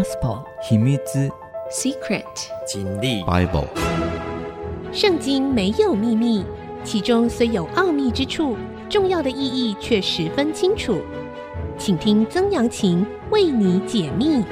Gospel 秘密 Secret 经历 Bible 圣经没有秘密，其中虽有奥秘之处，重要的意义却十分清楚。请听曾阳晴为你解密。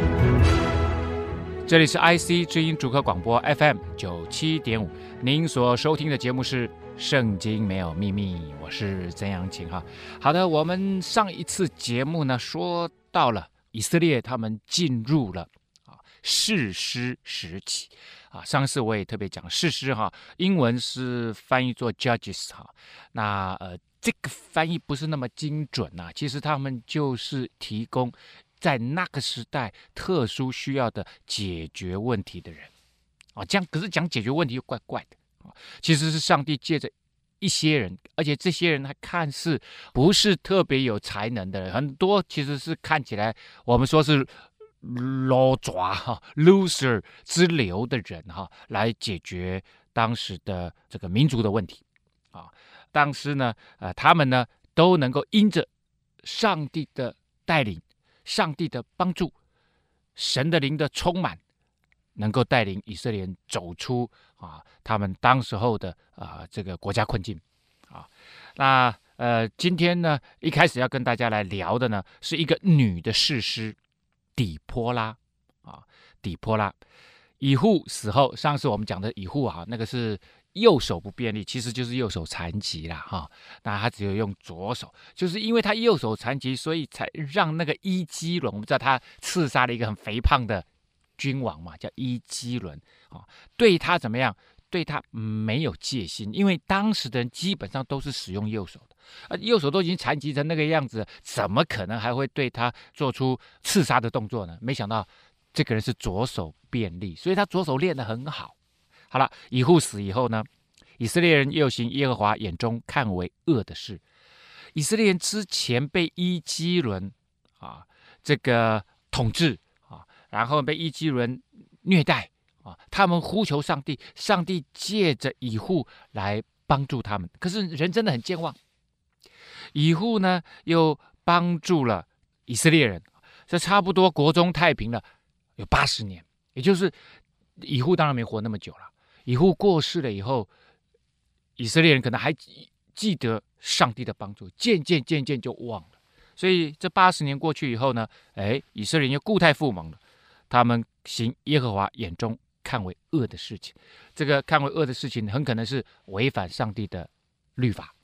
这里是 IC 知音主客广播 FM 九七点五，您所收听的节目是《圣经没有秘密》，我是曾阳晴哈。好的，我们上一次节目呢，说到了以色列他们进入了啊士师时期啊。上次我也特别讲士师哈，英文是翻译作 Judges 哈。那呃这个翻译不是那么精准呐、啊，其实他们就是提供。在那个时代，特殊需要的解决问题的人，啊，这样可是讲解决问题又怪怪的啊。其实是上帝借着一些人，而且这些人还看似不是特别有才能的人，很多其实是看起来我们说是老爪哈、loser 之流的人哈，来解决当时的这个民族的问题啊。当时呢，呃，他们呢都能够因着上帝的带领。上帝的帮助，神的灵的充满，能够带领以色列人走出啊，他们当时候的啊这个国家困境啊。那呃，今天呢，一开始要跟大家来聊的呢，是一个女的士师底波拉啊，底波拉。以户死后，上次我们讲的以户啊，那个是。右手不便利，其实就是右手残疾啦，哈。那他只有用左手，就是因为他右手残疾，所以才让那个伊基伦，我们知道他刺杀了一个很肥胖的君王嘛，叫伊基伦啊。对他怎么样？对他没有戒心，因为当时的人基本上都是使用右手的，啊，右手都已经残疾成那个样子，怎么可能还会对他做出刺杀的动作呢？没想到这个人是左手便利，所以他左手练得很好。好了，以护死以后呢，以色列人又行耶和华眼中看为恶的事。以色列人之前被伊基伦啊这个统治，然后被伊基人虐待啊，他们呼求上帝，上帝借着以护来帮助他们。可是人真的很健忘，以护呢又帮助了以色列人，这差不多国中太平了有八十年，也就是以护当然没活那么久了。以护过世了以后，以色列人可能还记得上帝的帮助，渐渐渐渐就忘了。所以这八十年过去以后呢，哎，以色列人又故态复萌了。他们行耶和华眼中看为恶的事情，这个看为恶的事情，很可能是违反上帝的律法，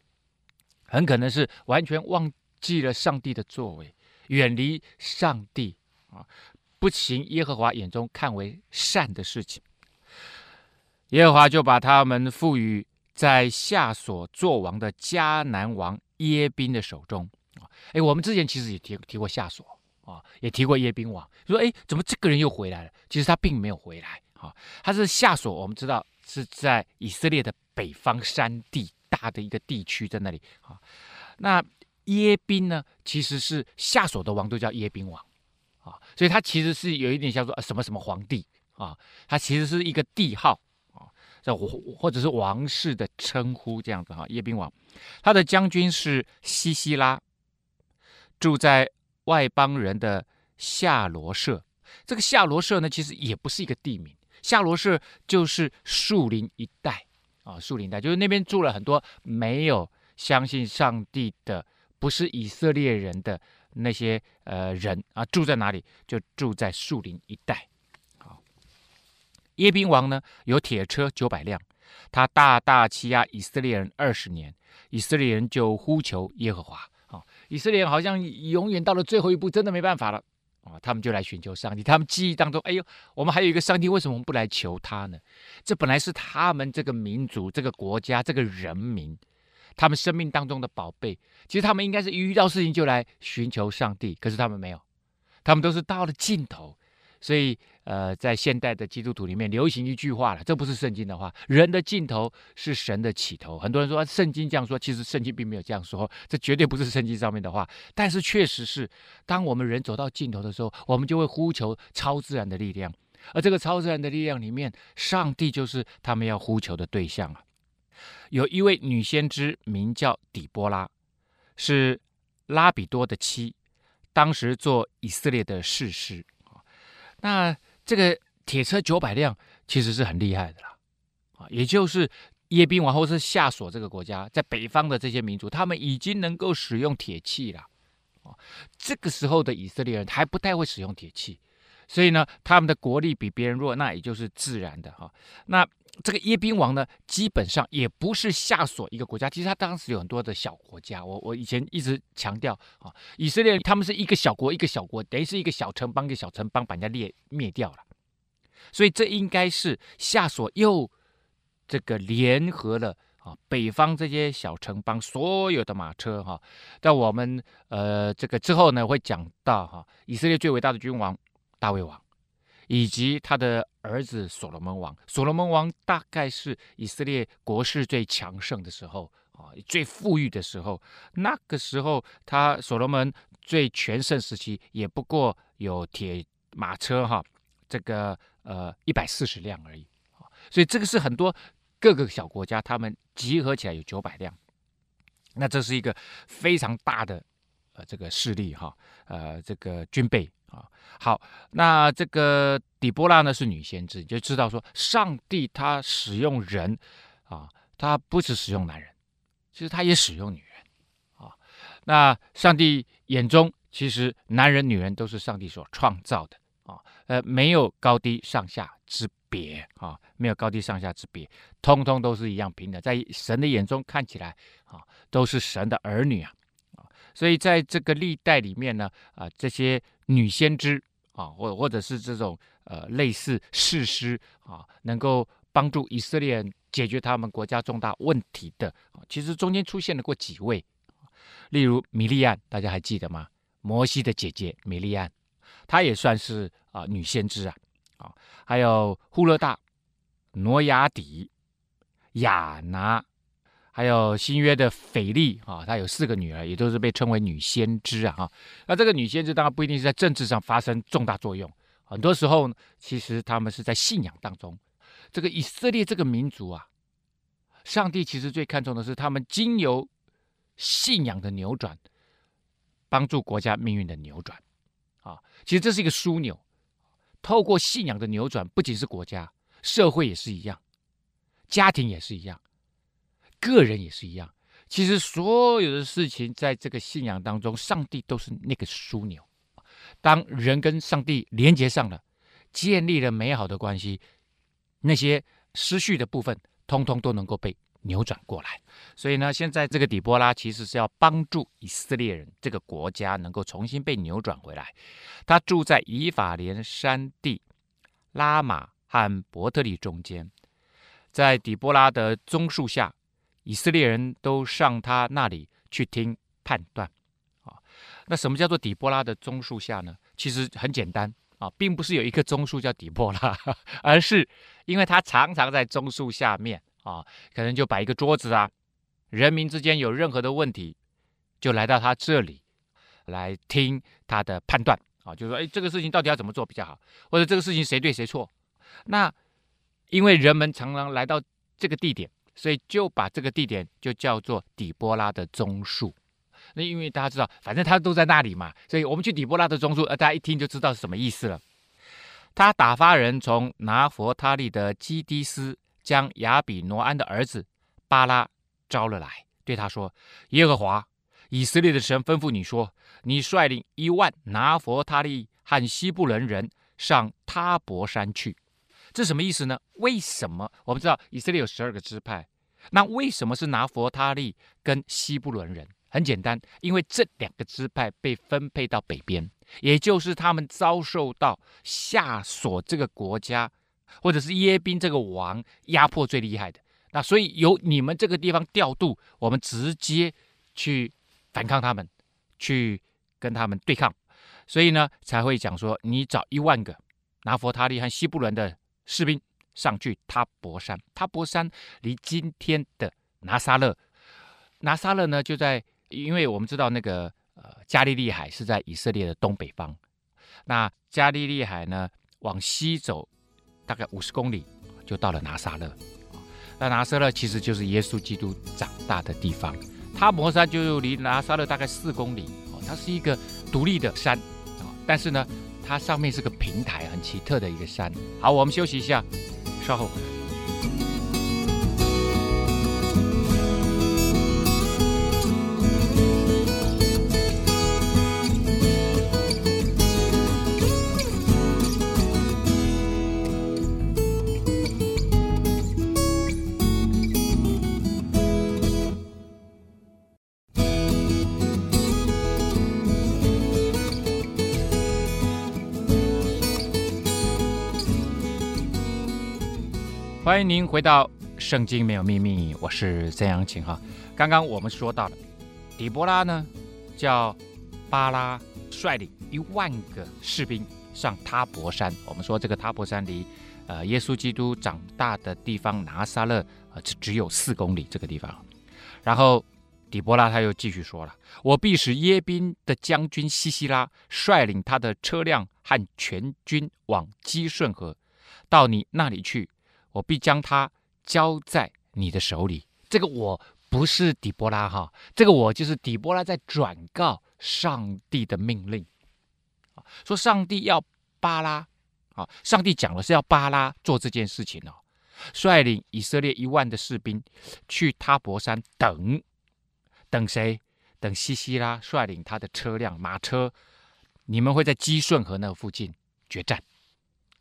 很可能是完全忘记了上帝的作为，远离上帝啊，不行耶和华眼中看为善的事情。耶和华就把他们赋予在夏所作王的迦南王耶宾的手中啊！哎，我们之前其实也提提过夏所啊，也提过耶宾王，说哎，怎么这个人又回来了？其实他并没有回来啊，他是夏所，我们知道是在以色列的北方山地大的一个地区在那里啊。那耶宾呢，其实是夏所的王都叫耶宾王啊，所以他其实是有一点像说什么什么皇帝啊，他其实是一个帝号。这或或者是王室的称呼这样子哈，耶宾王，他的将军是西西拉，住在外邦人的夏罗舍。这个夏罗舍呢，其实也不是一个地名，夏罗舍就是树林一带啊，树林带就是那边住了很多没有相信上帝的，不是以色列人的那些呃人啊，住在哪里？就住在树林一带。好耶宾王呢，有铁车九百辆，他大大欺压以色列人二十年，以色列人就呼求耶和华。以色列好像永远到了最后一步，真的没办法了啊，他们就来寻求上帝。他们记忆当中，哎呦，我们还有一个上帝，为什么我们不来求他呢？这本来是他们这个民族、这个国家、这个人民，他们生命当中的宝贝。其实他们应该是一遇到事情就来寻求上帝，可是他们没有，他们都是到了尽头。所以，呃，在现代的基督徒里面流行一句话了，这不是圣经的话，人的尽头是神的起头。很多人说圣经这样说，其实圣经并没有这样说，这绝对不是圣经上面的话。但是确实是，当我们人走到尽头的时候，我们就会呼求超自然的力量，而这个超自然的力量里面，上帝就是他们要呼求的对象啊。有一位女先知名叫底波拉，是拉比多的妻，当时做以色列的士师。那这个铁车九百辆其实是很厉害的啦，啊，也就是耶宾王或是夏琐这个国家在北方的这些民族，他们已经能够使用铁器了，啊，这个时候的以色列人还不太会使用铁器，所以呢，他们的国力比别人弱，那也就是自然的哈。那这个耶宾王呢，基本上也不是夏琐一个国家，其实他当时有很多的小国家。我我以前一直强调啊，以色列他们是一个小国一个小国，等于是一个小城邦一个小城邦把人家灭灭掉了。所以这应该是夏所又这个联合了啊北方这些小城邦所有的马车哈。但我们呃这个之后呢会讲到哈，以色列最伟大的君王大卫王。以及他的儿子所罗门王，所罗门王大概是以色列国势最强盛的时候啊，最富裕的时候。那个时候，他所罗门最全盛时期也不过有铁马车哈，这个呃一百四十辆而已。所以这个是很多各个小国家他们集合起来有九百辆，那这是一个非常大的呃这个势力哈，呃这个军备。啊，好，那这个底波拉呢是女先知，就知道说上帝他使用人啊，他不只使用男人，其实他也使用女人啊。那上帝眼中其实男人女人都是上帝所创造的啊，呃，没有高低上下之别啊，没有高低上下之别，通通都是一样平等，在神的眼中看起来啊，都是神的儿女啊。所以在这个历代里面呢，啊，这些女先知啊，或或者是这种呃类似士师啊，能够帮助以色列解决他们国家重大问题的，其实中间出现了过几位，例如米利暗，大家还记得吗？摩西的姐姐米利暗，她也算是啊女先知啊，啊，还有呼勒大、挪亚底、亚拿。还有新约的腓力啊，她有四个女儿，也都是被称为女先知啊。哈，那这个女先知当然不一定是在政治上发生重大作用，很多时候，其实他们是在信仰当中。这个以色列这个民族啊，上帝其实最看重的是他们经由信仰的扭转，帮助国家命运的扭转啊。其实这是一个枢纽，透过信仰的扭转，不仅是国家，社会也是一样，家庭也是一样。个人也是一样，其实所有的事情在这个信仰当中，上帝都是那个枢纽。当人跟上帝连接上了，建立了美好的关系，那些失序的部分，通通都能够被扭转过来。所以呢，现在这个底波拉其实是要帮助以色列人这个国家能够重新被扭转回来。他住在以法莲山地拉玛和伯特利中间，在底波拉的棕树下。以色列人都上他那里去听判断，啊，那什么叫做底波拉的棕树下呢？其实很简单啊，并不是有一棵棕树叫底波拉，而是因为他常常在棕树下面啊，可能就摆一个桌子啊，人民之间有任何的问题，就来到他这里来听他的判断啊，就是说，哎，这个事情到底要怎么做比较好，或者这个事情谁对谁错？那因为人们常常来到这个地点。所以就把这个地点就叫做底波拉的棕树。那因为大家知道，反正他都在那里嘛，所以我们去底波拉的棕树，呃，大家一听就知道是什么意思了。他打发人从拿弗他利的基低斯，将亚比挪安的儿子巴拉招了来，对他说：“耶和华以色列的神吩咐你说，你率领一万拿弗他利和西布伦人上他伯山去。”这什么意思呢？为什么我们知道以色列有十二个支派？那为什么是拿弗他利跟西布伦人？很简单，因为这两个支派被分配到北边，也就是他们遭受到夏所这个国家，或者是耶宾这个王压迫最厉害的。那所以由你们这个地方调度，我们直接去反抗他们，去跟他们对抗。所以呢，才会讲说，你找一万个拿弗他利和西布伦的。士兵上去他博山，他博山离今天的拿撒勒，拿撒勒呢就在，因为我们知道那个呃加利利海是在以色列的东北方，那加利利海呢往西走大概五十公里就到了拿撒勒，那拿撒勒其实就是耶稣基督长大的地方，他博山就离拿撒勒大概四公里哦，它是一个独立的山啊，但是呢它上面是个平台，很奇特的一个山。好，我们休息一下，稍后。欢迎您回到《圣经没有秘密》，我是曾阳晴哈。刚刚我们说到了，底波拉呢叫巴拉率领一万个士兵上塔博山。我们说这个塔博山离呃耶稣基督长大的地方拿撒勒呃只只有四公里这个地方。然后底波拉他又继续说了：“我必使耶宾的将军西西拉率领他的车辆和全军往基顺河到你那里去。”我必将他交在你的手里。这个我不是底波拉哈，这个我就是底波拉在转告上帝的命令，说上帝要巴拉，啊，上帝讲的是要巴拉做这件事情哦，率领以色列一万的士兵去他泊山等，等谁？等西西拉率领他的车辆马车，你们会在基顺河那附近决战。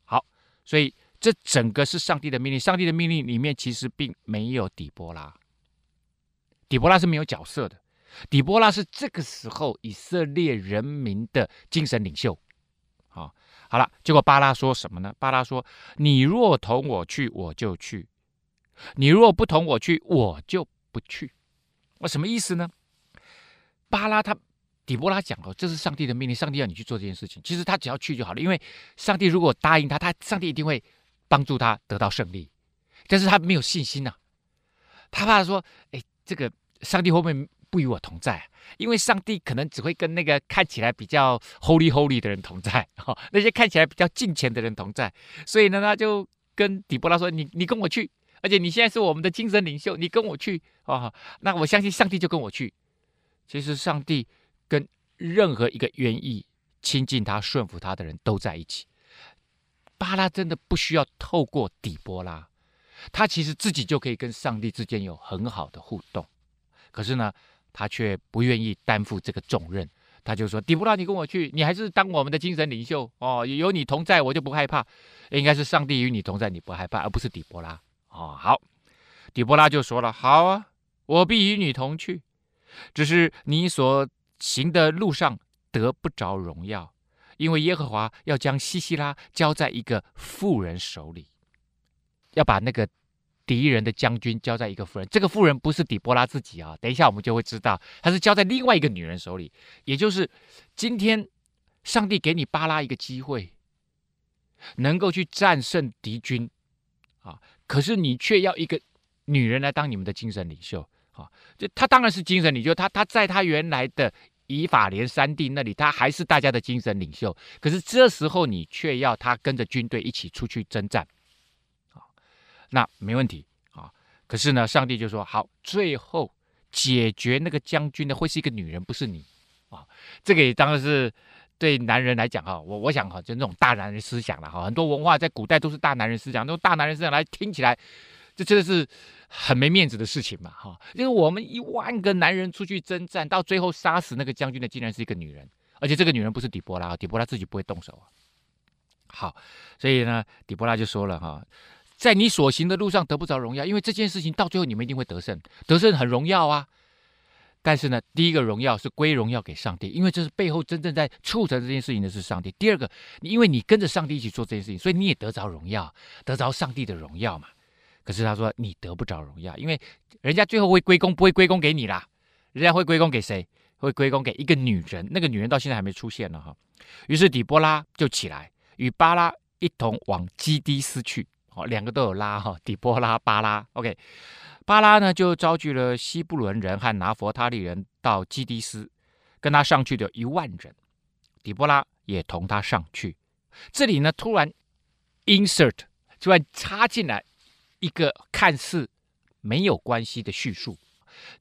好，所以。这整个是上帝的命令，上帝的命令里面其实并没有底波拉，底波拉是没有角色的，底波拉是这个时候以色列人民的精神领袖。好，好了，结果巴拉说什么呢？巴拉说：“你若同我去，我就去；你若不同我去，我就不去。”我什么意思呢？巴拉他底波拉讲了，这是上帝的命令，上帝要你去做这件事情。其实他只要去就好了，因为上帝如果答应他，他上帝一定会。帮助他得到胜利，但是他没有信心呐、啊，他怕说：“哎，这个上帝会不会不与我同在？因为上帝可能只会跟那个看起来比较 holy holy 的人同在，哈，那些看起来比较敬虔的人同在。所以呢，他就跟底波拉说：‘你你跟我去，而且你现在是我们的精神领袖，你跟我去啊。’那我相信上帝就跟我去。其实上帝跟任何一个愿意亲近他、顺服他的人都在一起。”巴拉真的不需要透过底波拉，他其实自己就可以跟上帝之间有很好的互动。可是呢，他却不愿意担负这个重任。他就说：“底波拉，你跟我去，你还是当我们的精神领袖哦。有你同在，我就不害怕。应该是上帝与你同在，你不害怕，而不是底波拉哦。”好，底波拉就说了：“好啊，我必与你同去，只是你所行的路上得不着荣耀。”因为耶和华要将西西拉交在一个妇人手里，要把那个敌人的将军交在一个妇人。这个妇人不是底波拉自己啊，等一下我们就会知道，他是交在另外一个女人手里。也就是今天，上帝给你巴拉一个机会，能够去战胜敌军啊，可是你却要一个女人来当你们的精神领袖啊。就他当然是精神领袖，他他在他原来的。以法莲山地那里，他还是大家的精神领袖。可是这时候，你却要他跟着军队一起出去征战，啊，那没问题啊。可是呢，上帝就说：好，最后解决那个将军的会是一个女人，不是你啊。这个也当然是对男人来讲哈，我我想哈，就那种大男人思想了哈。很多文化在古代都是大男人思想，那种大男人思想来听起来。这真的是很没面子的事情嘛，哈！因为我们一万个男人出去征战，到最后杀死那个将军的竟然是一个女人，而且这个女人不是底波拉，底波拉自己不会动手啊。好，所以呢，底波拉就说了哈，在你所行的路上得不着荣耀，因为这件事情到最后你们一定会得胜，得胜很荣耀啊。但是呢，第一个荣耀是归荣耀给上帝，因为这是背后真正在促成这件事情的是上帝。第二个，因为你跟着上帝一起做这件事情，所以你也得着荣耀，得着上帝的荣耀嘛。可是他说你得不着荣耀，因为人家最后会归功，不会归功给你啦，人家会归功给谁？会归功给一个女人，那个女人到现在还没出现呢哈。于是底波拉就起来，与巴拉一同往基低斯去。哦，两个都有拉哈，底波拉、巴拉。OK，巴拉呢就召集了西布伦人和拿弗他利人到基低斯，跟他上去的有一万人，底波拉也同他上去。这里呢突然 insert 突然插进来。一个看似没有关系的叙述，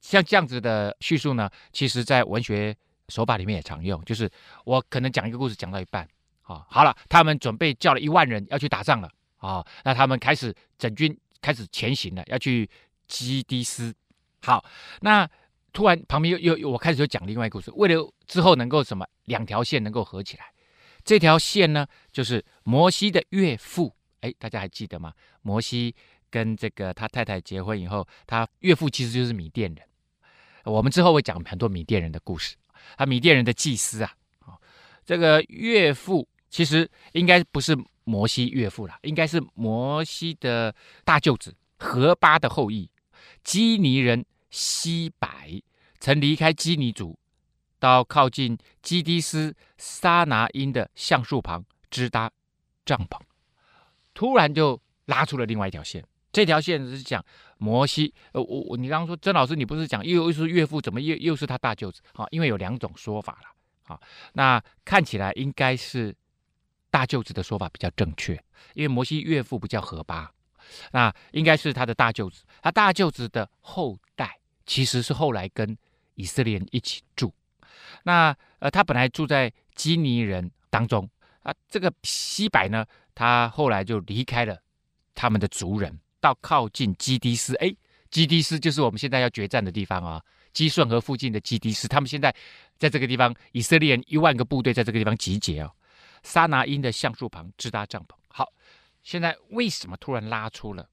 像这样子的叙述呢，其实在文学手法里面也常用。就是我可能讲一个故事讲到一半啊，好了，他们准备叫了一万人要去打仗了啊，那他们开始整军开始前行了，要去基迪斯。好，那突然旁边又又我开始就讲另外一个故事，为了之后能够什么两条线能够合起来，这条线呢就是摩西的岳父，哎，大家还记得吗？摩西跟这个他太太结婚以后，他岳父其实就是米甸人。我们之后会讲很多米甸人的故事，他米甸人的祭司啊，这个岳父其实应该不是摩西岳父啦，应该是摩西的大舅子何巴的后裔，基尼人。西柏曾离开基尼族，到靠近基迪斯沙拿因的橡树旁支搭帐篷，突然就拉出了另外一条线。这条线是讲摩西，呃，我我你刚刚说曾老师，你不是讲又又是岳父，怎么又又是他大舅子？啊，因为有两种说法了。啊，那看起来应该是大舅子的说法比较正确，因为摩西岳父不叫何巴，那应该是他的大舅子，他大舅子的后代。其实是后来跟以色列人一起住，那呃，他本来住在基尼人当中啊。这个西百呢，他后来就离开了他们的族人，到靠近基迪斯。哎，基迪斯就是我们现在要决战的地方啊，基顺河附近的基迪斯。他们现在在这个地方，以色列人一万个部队在这个地方集结哦。撒拿因的橡树旁支搭帐篷。好，现在为什么突然拉出了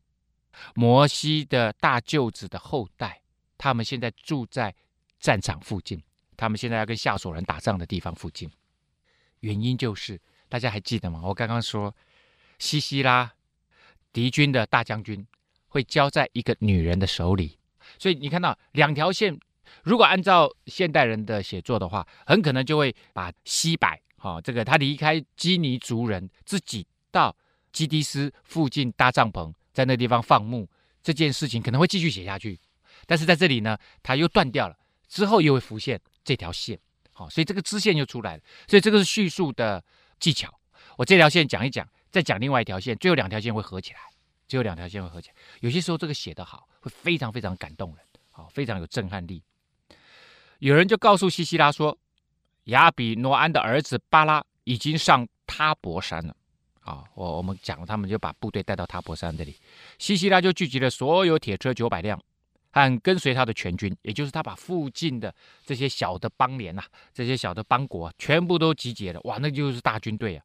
摩西的大舅子的后代？他们现在住在战场附近，他们现在要跟夏琐人打仗的地方附近。原因就是大家还记得吗？我刚刚说，西西拉敌军的大将军会交在一个女人的手里，所以你看到两条线，如果按照现代人的写作的话，很可能就会把西柏哈、哦、这个他离开基尼族人，自己到基迪斯附近搭帐篷，在那地方放牧这件事情，可能会继续写下去。但是在这里呢，它又断掉了，之后又会浮现这条线，好，所以这个支线又出来了，所以这个是叙述的技巧。我这条线讲一讲，再讲另外一条线，最后两条线会合起来，最后两条线会合起来。有些时候这个写得好，会非常非常感动人，好，非常有震撼力。有人就告诉西西拉说，亚比挪安的儿子巴拉已经上他博山了，啊，我我们讲了，他们就把部队带到他博山这里，西西拉就聚集了所有铁车九百辆。和跟随他的全军，也就是他把附近的这些小的邦联呐、啊，这些小的邦国、全部都集结了，哇，那就是大军队啊！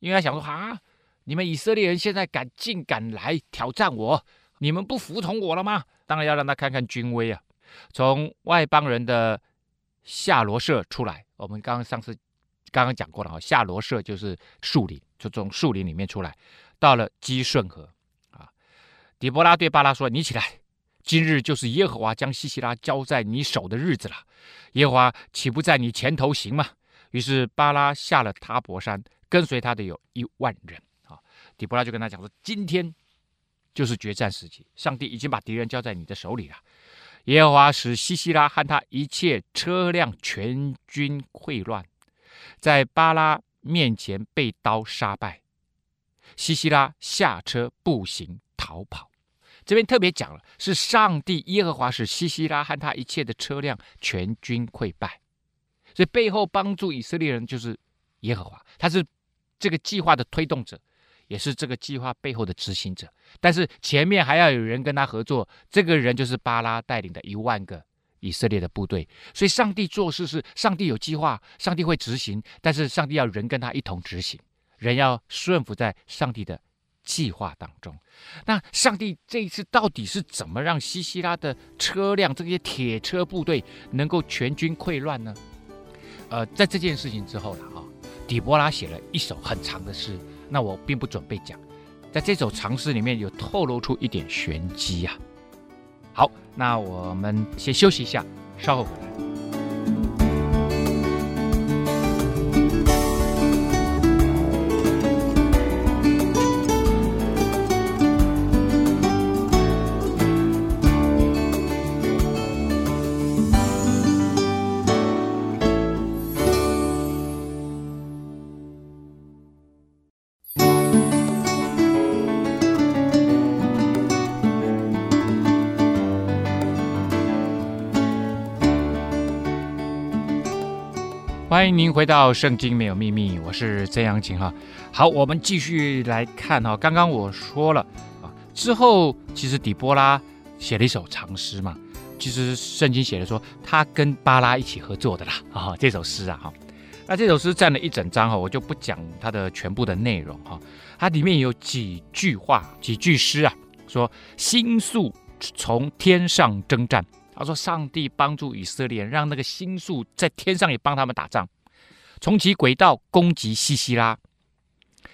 因为他想说啊，你们以色列人现在敢进敢来挑战我，你们不服从我了吗？当然要让他看看军威啊！从外邦人的夏罗舍出来，我们刚刚上次刚刚讲过了啊，夏罗舍就是树林，就从树林里面出来，到了基顺河啊。底波拉对巴拉说：“你起来。”今日就是耶和华将西西拉交在你手的日子了，耶和华岂不在你前头行吗？于是巴拉下了他泊山，跟随他的有一万人。底波拉就跟他讲说：“今天就是决战时期，上帝已经把敌人交在你的手里了。耶和华使西西拉和他一切车辆全军溃乱，在巴拉面前被刀杀败。西西拉下车步行逃跑。”这边特别讲了，是上帝耶和华使西西拉和他一切的车辆全军溃败，所以背后帮助以色列人就是耶和华，他是这个计划的推动者，也是这个计划背后的执行者。但是前面还要有人跟他合作，这个人就是巴拉带领的一万个以色列的部队。所以上帝做事是上帝有计划，上帝会执行，但是上帝要人跟他一同执行，人要顺服在上帝的计划当中，那上帝这一次到底是怎么让西西拉的车辆这些铁车部队能够全军溃乱呢？呃，在这件事情之后了啊，底波拉写了一首很长的诗，那我并不准备讲，在这首长诗里面有透露出一点玄机啊。好，那我们先休息一下，稍后回来。欢迎您回到《圣经没有秘密》，我是曾阳晴哈。好，我们继续来看哈。刚刚我说了啊，之后其实底波拉写了一首长诗嘛。其实圣经写的说他跟巴拉一起合作的啦啊，这首诗啊哈。那这首诗占了一整章哈，我就不讲它的全部的内容哈。它里面有几句话、几句诗啊，说星宿从天上征战。他说：“上帝帮助以色列，让那个星宿在天上也帮他们打仗，从其轨道攻击西西拉，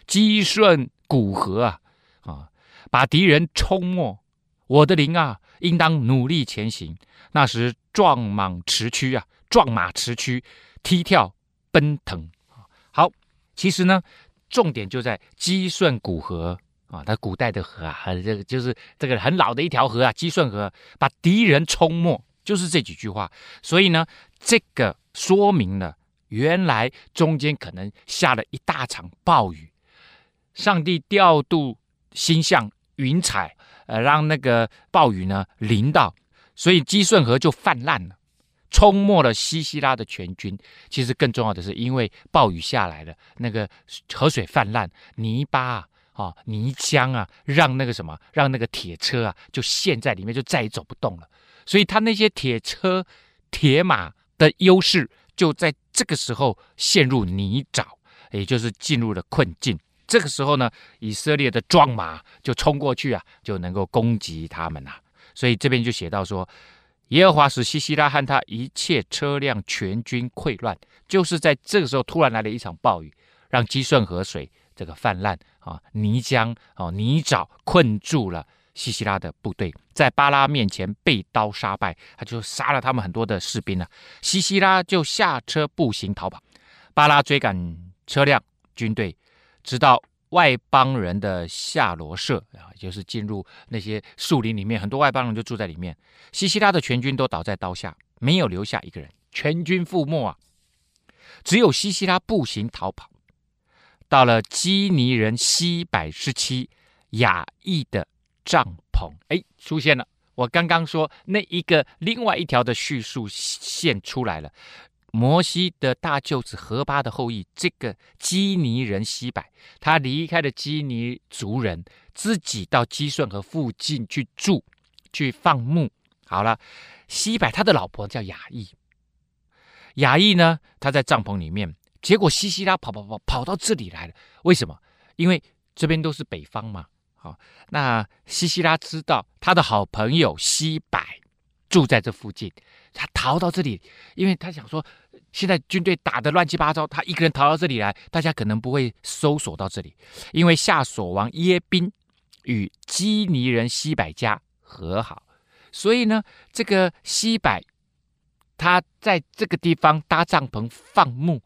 击顺古河啊啊，把敌人冲没。我的灵啊，应当努力前行。那时壮莽驰驱啊，壮马驰驱，踢跳奔腾。好，其实呢，重点就在击顺古河。”啊，它古代的河啊，这个就是这个很老的一条河啊，基顺河，把敌人冲没，就是这几句话。所以呢，这个说明了原来中间可能下了一大场暴雨，上帝调度星象云彩，呃，让那个暴雨呢淋到，所以基顺河就泛滥了，冲没了西西拉的全军。其实更重要的是，因为暴雨下来了，那个河水泛滥，泥巴啊。啊，泥浆啊，让那个什么，让那个铁车啊，就陷在里面，就再也走不动了。所以他那些铁车、铁马的优势，就在这个时候陷入泥沼，也就是进入了困境。这个时候呢，以色列的壮马就冲过去啊，就能够攻击他们啊。所以这边就写到说，耶和华使西西拉和他一切车辆全军溃乱，就是在这个时候突然来了一场暴雨，让基顺河水。这个泛滥啊，泥浆啊，泥沼困住了西西拉的部队，在巴拉面前被刀杀败，他就杀了他们很多的士兵了。西西拉就下车步行逃跑，巴拉追赶车辆军队，直到外邦人的夏罗舍啊，就是进入那些树林里面，很多外邦人就住在里面。西西拉的全军都倒在刀下，没有留下一个人，全军覆没啊，只有西西拉步行逃跑。到了基尼人西百之妻亚亿的帐篷，哎，出现了。我刚刚说那一个另外一条的叙述线出来了。摩西的大舅子何巴的后裔，这个基尼人西百，他离开了基尼族人，自己到基顺河附近去住，去放牧。好了，西百他的老婆叫亚亿，亚亿呢，他在帐篷里面。结果西西拉跑跑跑跑到这里来了，为什么？因为这边都是北方嘛。好，那西西拉知道他的好朋友西柏住在这附近，他逃到这里，因为他想说，现在军队打得乱七八糟，他一个人逃到这里来，大家可能不会搜索到这里，因为夏索王耶宾与基尼人西百家和好，所以呢，这个西柏他在这个地方搭帐篷放牧。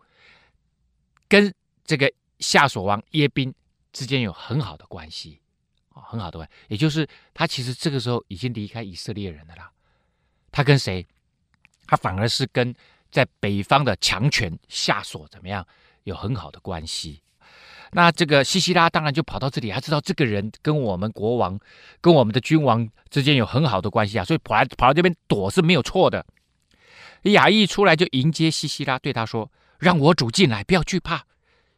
跟这个夏琐王耶宾之间有很好的关系啊，很好的关系，也就是他其实这个时候已经离开以色列人了啦。他跟谁？他反而是跟在北方的强权夏琐怎么样有很好的关系。那这个西西拉当然就跑到这里，他知道这个人跟我们国王、跟我们的君王之间有很好的关系啊，所以跑来跑到这边躲是没有错的。亚亿出来就迎接西西拉，对他说。让我主进来，不要惧怕。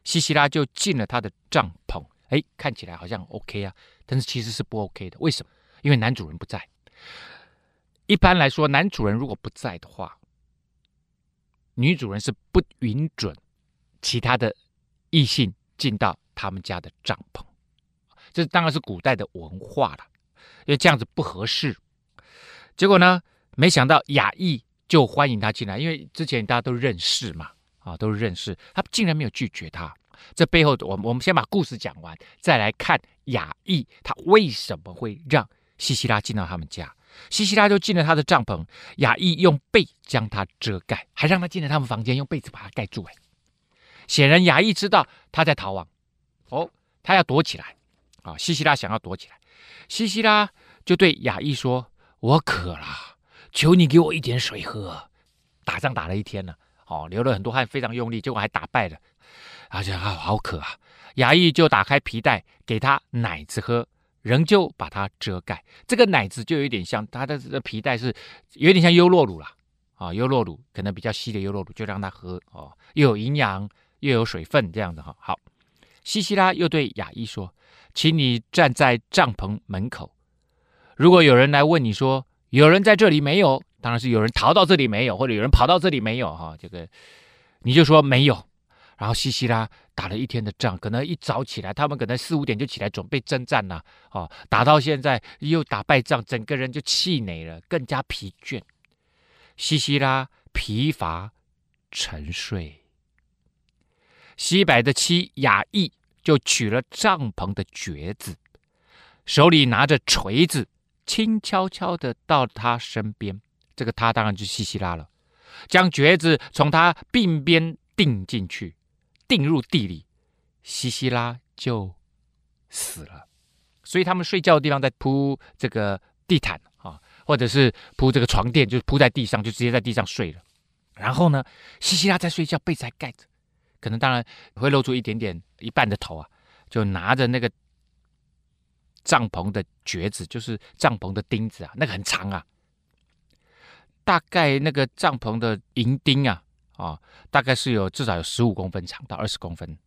西西拉就进了他的帐篷。哎，看起来好像 OK 啊，但是其实是不 OK 的。为什么？因为男主人不在。一般来说，男主人如果不在的话，女主人是不允准其他的异性进到他们家的帐篷。这当然是古代的文化了，因为这样子不合适。结果呢，没想到亚亿就欢迎他进来，因为之前大家都认识嘛。啊，都是认识，他竟然没有拒绝他。这背后，我我们先把故事讲完，再来看雅意他为什么会让西西拉进到他们家。西西拉就进了他的帐篷，雅意用被将他遮盖，还让他进了他们房间，用被子把他盖住。哎，显然雅意知道他在逃亡，哦，他要躲起来。啊，西西拉想要躲起来，西西拉就对雅意说：“我渴了，求你给我一点水喝。打仗打了一天了。”哦，流了很多汗，非常用力，结果还打败了，而且啊，好渴啊！亚亿就打开皮带给他奶子喝，仍旧把它遮盖。这个奶子就有点像他的这个皮带是有点像优酪乳啦，啊，优酪乳可能比较稀的优酪乳就让他喝哦，又有营养又有水分这样的哈。好，西西拉又对亚伊说：“请你站在帐篷门口，如果有人来问你说有人在这里没有，当然是有人逃到这里没有，或者有人跑到这里没有哈，这个你就说没有。”然后西西拉打了一天的仗，可能一早起来，他们可能四五点就起来准备征战了，哦，打到现在又打败仗，整个人就气馁了，更加疲倦。西西拉疲乏沉睡。西百的妻雅意就取了帐篷的橛子，手里拿着锤子，轻悄悄的到他身边。这个他当然就是西西拉了，将橛子从他鬓边钉进去。钉入地里，西西拉就死了。所以他们睡觉的地方在铺这个地毯啊，或者是铺这个床垫，就铺在地上，就直接在地上睡了。然后呢，西西拉在睡觉，被子还盖着，可能当然会露出一点点一半的头啊，就拿着那个帐篷的橛子，就是帐篷的钉子啊，那个很长啊，大概那个帐篷的银钉啊。啊、大概是有至少有十五公分长到二十公分，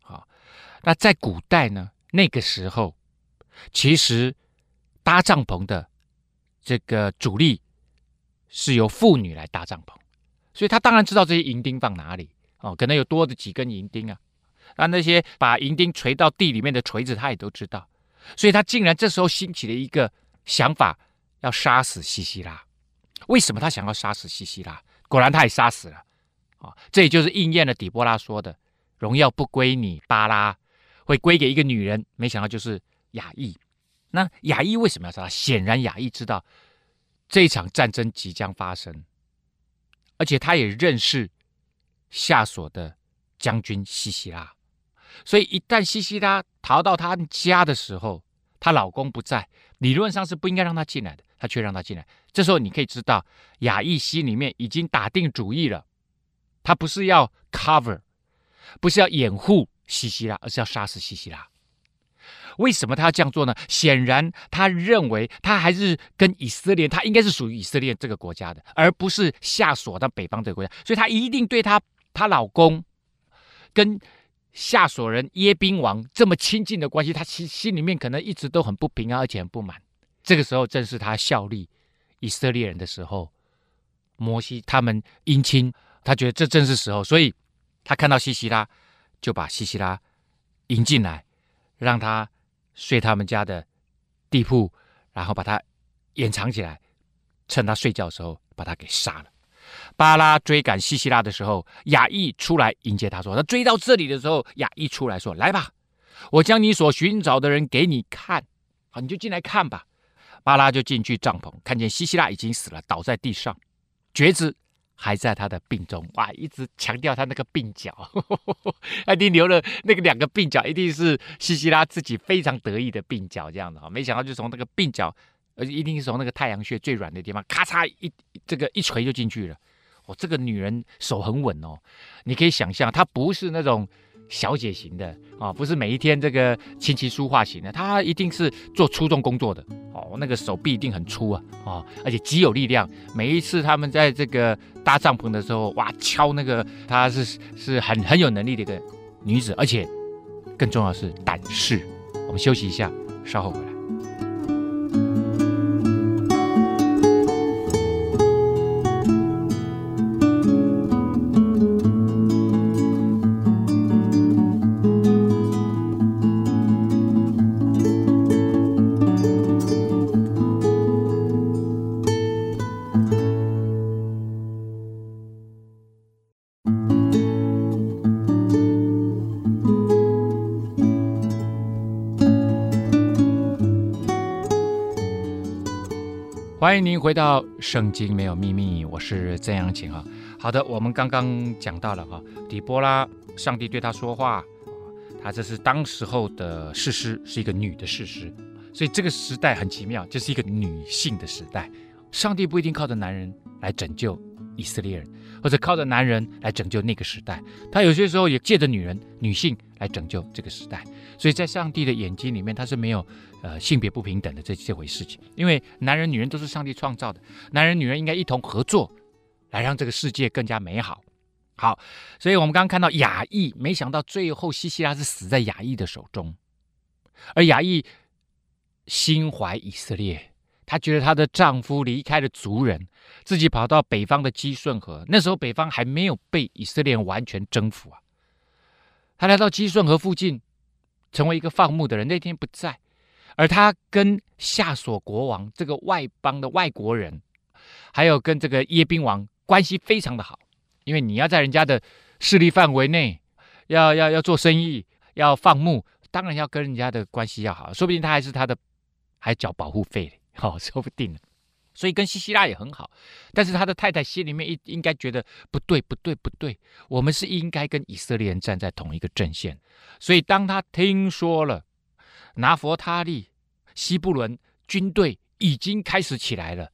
好、那在古代呢，那个时候其实搭帐篷的这个主力是由妇女来搭帐篷，所以他当然知道这些银钉放哪里哦，可能有多的几根银钉啊，那那些把银钉锤到地里面的锤子，他也都知道，所以他竟然这时候兴起了一个想法，要杀死西西拉。为什么他想要杀死西西拉？果然他也杀死了。啊，这也就是应验了底波拉说的：“荣耀不归你，巴拉，会归给一个女人。”没想到就是雅意。那雅意为什么要杀他？显然雅意知道这场战争即将发生，而且他也认识夏琐的将军西西拉，所以一旦西西拉逃到他家的时候，她老公不在，理论上是不应该让他进来的，他却让他进来。这时候你可以知道，亚意心里面已经打定主意了。他不是要 cover，不是要掩护西西拉，而是要杀死西西拉。为什么他要这样做呢？显然，他认为他还是跟以色列，他应该是属于以色列这个国家的，而不是夏琐到北方这个国家。所以他一定对他她老公跟夏琐人耶宾王这么亲近的关系，他心心里面可能一直都很不平安，而且很不满。这个时候正是他效力以色列人的时候，摩西他们姻亲。他觉得这正是时候，所以他看到西西拉，就把西西拉迎进来，让他睡他们家的地铺，然后把他掩藏起来，趁他睡觉的时候把他给杀了。巴拉追赶西西拉的时候，亚意出来迎接他说：“他追到这里的时候，亚意出来说：‘来吧，我将你所寻找的人给你看，好，你就进来看吧。’巴拉就进去帐篷，看见西西拉已经死了，倒在地上，橛子。”还在他的鬓中，哇！一直强调他那个鬓角，一定留了那个两个鬓角，一定是西西拉自己非常得意的鬓角，这样的哈。没想到就从那个鬓角，而且一定是从那个太阳穴最软的地方，咔嚓一这个一锤就进去了。哦，这个女人手很稳哦，你可以想象，她不是那种。小姐型的啊，不是每一天这个琴棋书画型的，她一定是做粗重工作的哦。那个手臂一定很粗啊，啊，而且极有力量。每一次他们在这个搭帐篷的时候，哇，敲那个，她是是很很有能力的一个女子，而且更重要是胆识。我们休息一下，稍后回来。欢迎您回到《圣经没有秘密》，我是曾阳晴哈。好的，我们刚刚讲到了哈，底波拉，上帝对他说话，他这是当时候的士师，是一个女的士师，所以这个时代很奇妙，就是一个女性的时代。上帝不一定靠着男人来拯救以色列人，或者靠着男人来拯救那个时代，他有些时候也借着女人、女性来拯救这个时代。所以在上帝的眼睛里面，他是没有。呃，性别不平等的这这回事情，因为男人女人都是上帝创造的，男人女人应该一同合作，来让这个世界更加美好。好，所以我们刚刚看到亚裔，没想到最后西西拉是死在亚裔的手中，而亚裔心怀以色列，她觉得她的丈夫离开了族人，自己跑到北方的基顺河，那时候北方还没有被以色列完全征服啊。她来到基顺河附近，成为一个放牧的人。那天不在，而他跟夏索国王这个外邦的外国人，还有跟这个耶宾王关系非常的好。因为你要在人家的势力范围内，要要要做生意，要放牧，当然要跟人家的关系要好，说不定他还是他的，还缴保护费，好、哦，说不定。所以跟西西拉也很好，但是他的太太心里面应应该觉得不对，不对，不对，我们是应该跟以色列人站在同一个阵线。所以当他听说了拿弗他利、西布伦军队已经开始起来了，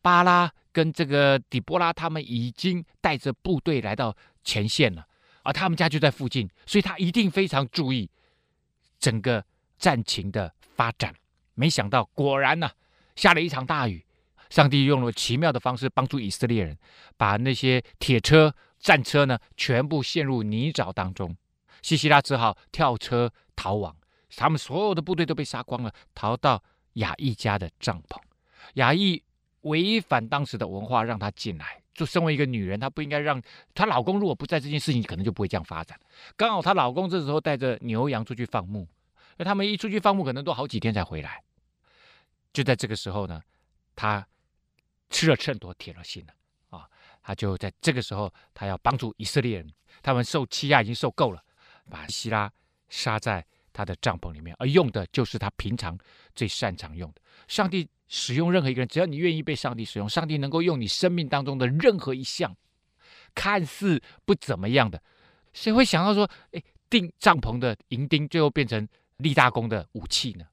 巴拉。跟这个底波拉他们已经带着部队来到前线了，而他们家就在附近，所以他一定非常注意整个战情的发展。没想到，果然呢、下了一场大雨，上帝用了奇妙的方式帮助以色列人，把那些铁车、战车呢全部陷入泥沼当中。西西拉只好跳车逃亡，他们所有的部队都被杀光了，逃到雅意家的帐篷。雅意。违反当时的文化，让她进来。就身为一个女人，她不应该让她老公如果不在，这件事情可能就不会这样发展。刚好她老公这时候带着牛羊出去放牧，那他们一出去放牧，可能都好几天才回来。就在这个时候呢，她吃了秤砣，铁了心了啊！她就在这个时候，她要帮助以色列人，他们受欺压已经受够了，把希拉杀在他的帐篷里面，而用的就是他平常最擅长用的。上帝。使用任何一个人，只要你愿意被上帝使用，上帝能够用你生命当中的任何一项看似不怎么样的，谁会想到说，哎，钉帐篷的银钉最后变成立大功的武器呢？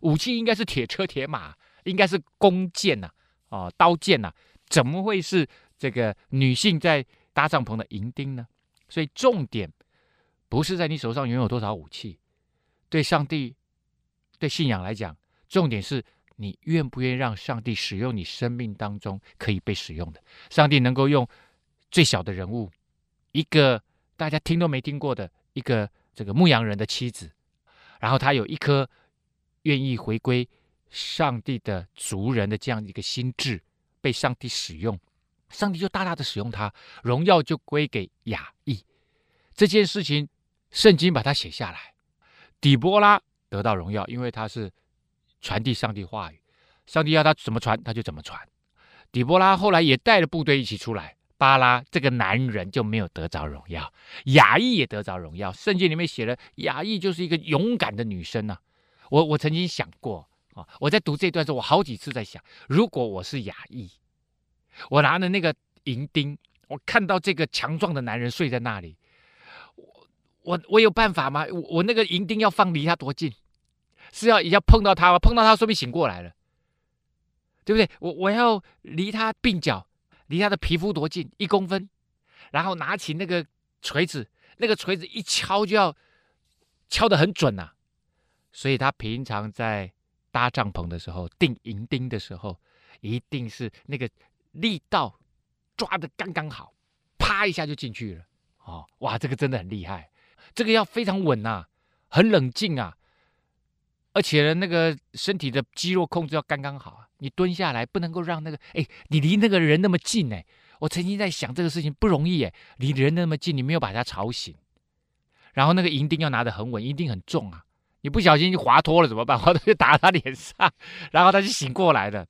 武器应该是铁车铁马，应该是弓箭呐，啊，刀剑呐，怎么会是这个女性在搭帐篷的银钉呢？所以重点不是在你手上拥有多少武器，对上帝、对信仰来讲，重点是。你愿不愿意让上帝使用你生命当中可以被使用的？上帝能够用最小的人物，一个大家听都没听过的一个这个牧羊人的妻子，然后他有一颗愿意回归上帝的族人的这样一个心智，被上帝使用，上帝就大大的使用他，荣耀就归给雅意。这件事情，圣经把它写下来，底波拉得到荣耀，因为他是。传递上帝话语，上帝要他怎么传，他就怎么传。底波拉后来也带着部队一起出来，巴拉这个男人就没有得着荣耀，雅意也得着荣耀。圣经里面写了，雅意就是一个勇敢的女生呐、我我曾经想过啊，我在读这段时候，我好几次在想，如果我是雅意，我拿着那个银钉，我看到这个强壮的男人睡在那里，我我有办法吗？我我那个银钉要放离他多近？是要要碰到他吗？碰到他，说明醒过来了，对不对？我我要离他鬓角，离他的皮肤多近？一公分，然后拿起那个锤子，那个锤子一敲就要敲得很准呐、啊。所以他平常在搭帐篷的时候，钉银钉的时候，一定是那个力道抓得刚刚好，啪一下就进去了。哦，哇，这个真的很厉害，这个要非常稳呐、很冷静啊。而且呢，那个身体的肌肉控制要刚刚好啊！你蹲下来不能够让那个，哎，你离那个人那么近哎！我曾经在想这个事情不容易哎，离人那么近，你没有把他吵醒，然后那个银钉要拿得很稳，银钉很重啊！你不小心就滑脱了怎么办？滑脱就打他脸上，然后他就醒过来了。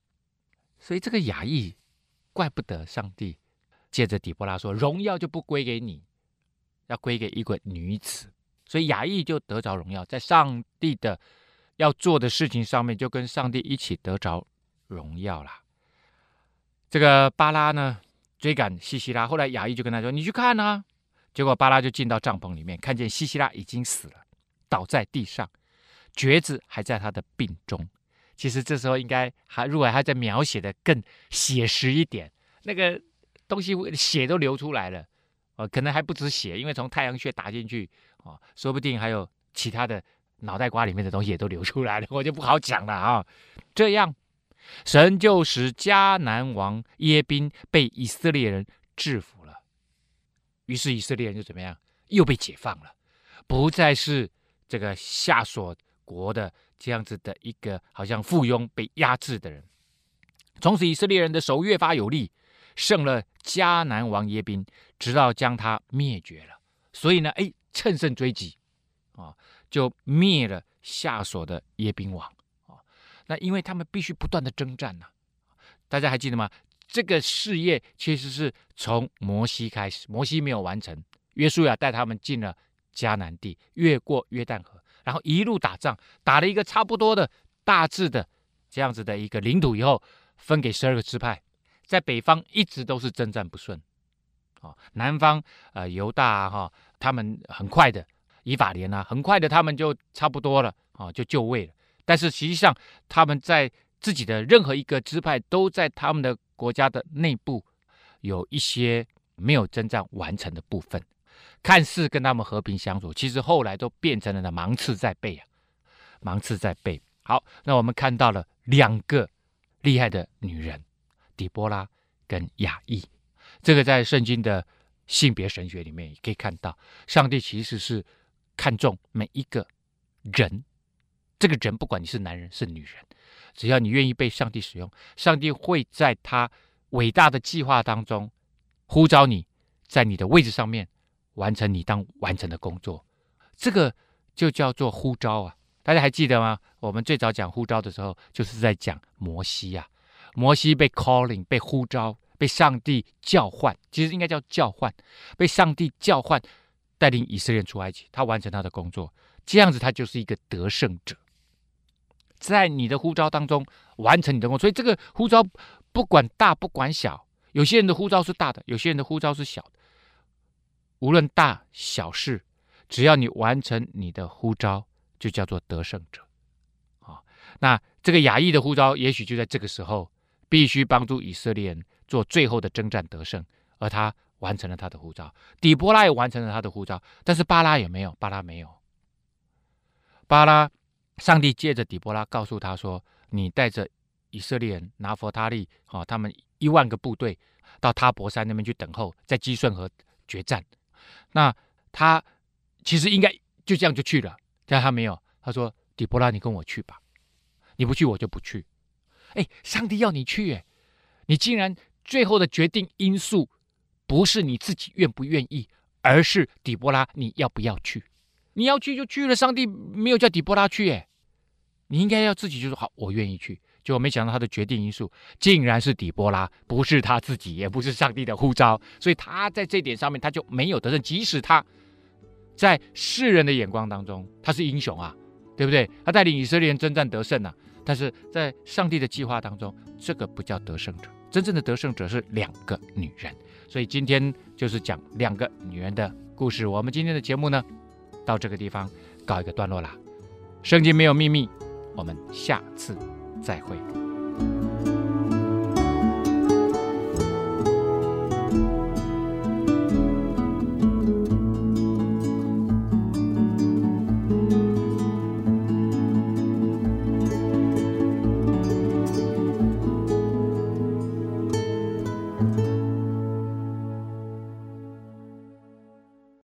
所以这个雅意，怪不得上帝借着底波拉说，荣耀就不归给你，要归给一个女子。所以雅意就得着荣耀，在上帝的。要做的事情上面，就跟上帝一起得着荣耀了。这个巴拉呢，追赶西西拉，后来雅意就跟他说：“你去看啊。”结果巴拉就进到帐篷里面，看见西西拉已经死了，倒在地上，橛子还在他的病中。其实这时候应该还，如果还在描写的更写实一点，那个东西血都流出来了，呃，可能还不止血，因为从太阳穴打进去，啊，说不定还有其他的。脑袋瓜里面的东西也都流出来了，我就不好讲了啊。这样，神就使迦南王耶宾被以色列人制服了。于是以色列人就怎么样？又被解放了，不再是这个下所国的这样子的一个好像附庸被压制的人。从此以色列人的手越发有力，胜了迦南王耶宾，直到将他灭绝了。所以呢，哎，乘胜追击，啊，就灭了下所的耶宾王。啊，那因为他们必须不断的征战呐，大家还记得吗？这个事业其实是从摩西开始，摩西没有完成，约书亚带他们进了迦南地，越过约旦河，然后一路打仗，打了一个差不多的大致的这样子的一个领土以后，分给十二个支派，在北方一直都是征战不顺，啊，南方呃犹大哈，他们很快的以法莲啊，很快的他们就差不多了啊，就就位了，但是实际上他们在自己的任何一个支派都在他们的。国家的内部有一些没有征战完成的部分，看似跟他们和平相处，其实后来都变成了呢芒刺在背啊，芒刺在背。好，那我们看到了两个厉害的女人，底波拉跟雅意，这个在圣经的性别神学里面也可以看到，上帝其实是看重每一个人，这个人不管你是男人是女人。只要你愿意被上帝使用，上帝会在他伟大的计划当中呼召你，在你的位置上面完成你当完成的工作。这个就叫做呼召啊！大家还记得吗？我们最早讲呼召的时候，就是在讲摩西呀、啊。摩西被 calling，被呼召，被上帝叫唤，其实应该叫叫唤，被上帝叫唤，带领以色列出埃及，他完成他的工作，这样子他就是一个得胜者。在你的呼召当中完成你的工作，所以这个呼召不管大不管小，有些人的呼召是大的，有些人的呼召是小的。无论大小事，只要你完成你的呼召，就叫做得胜者。啊，那这个雅意的呼召，也许就在这个时候，必须帮助以色列人做最后的征战得胜，而他完成了他的护照。底波拉也完成了他的护照，但是巴拉也没有？巴拉没有。巴拉。上帝借着底波拉告诉他说：“你带着以色列人拿弗他利，啊，他们一万个部队到他博山那边去等候，在基顺河决战。那他其实应该就这样就去了，但他没有。他说：‘底波拉，你跟我去吧，你不去我就不去。’哎，上帝要你去，哎，你竟然最后的决定因素不是你自己愿不愿意，而是底波拉你要不要去。”你要去就去了，上帝没有叫底波拉去，哎，你应该要自己就说好，我愿意去。结果没想到他的决定因素竟然是底波拉，不是他自己，也不是上帝的呼召，所以他在这点上面他就没有得胜。即使他在世人的眼光当中他是英雄啊，对不对？他带领以色列人征战得胜啊，但是在上帝的计划当中，这个不叫得胜者，真正的得胜者是两个女人。所以今天就是讲两个女人的故事。我们今天的节目呢，到这个地方告一个段落啦，圣经没有秘密，我们下次再会。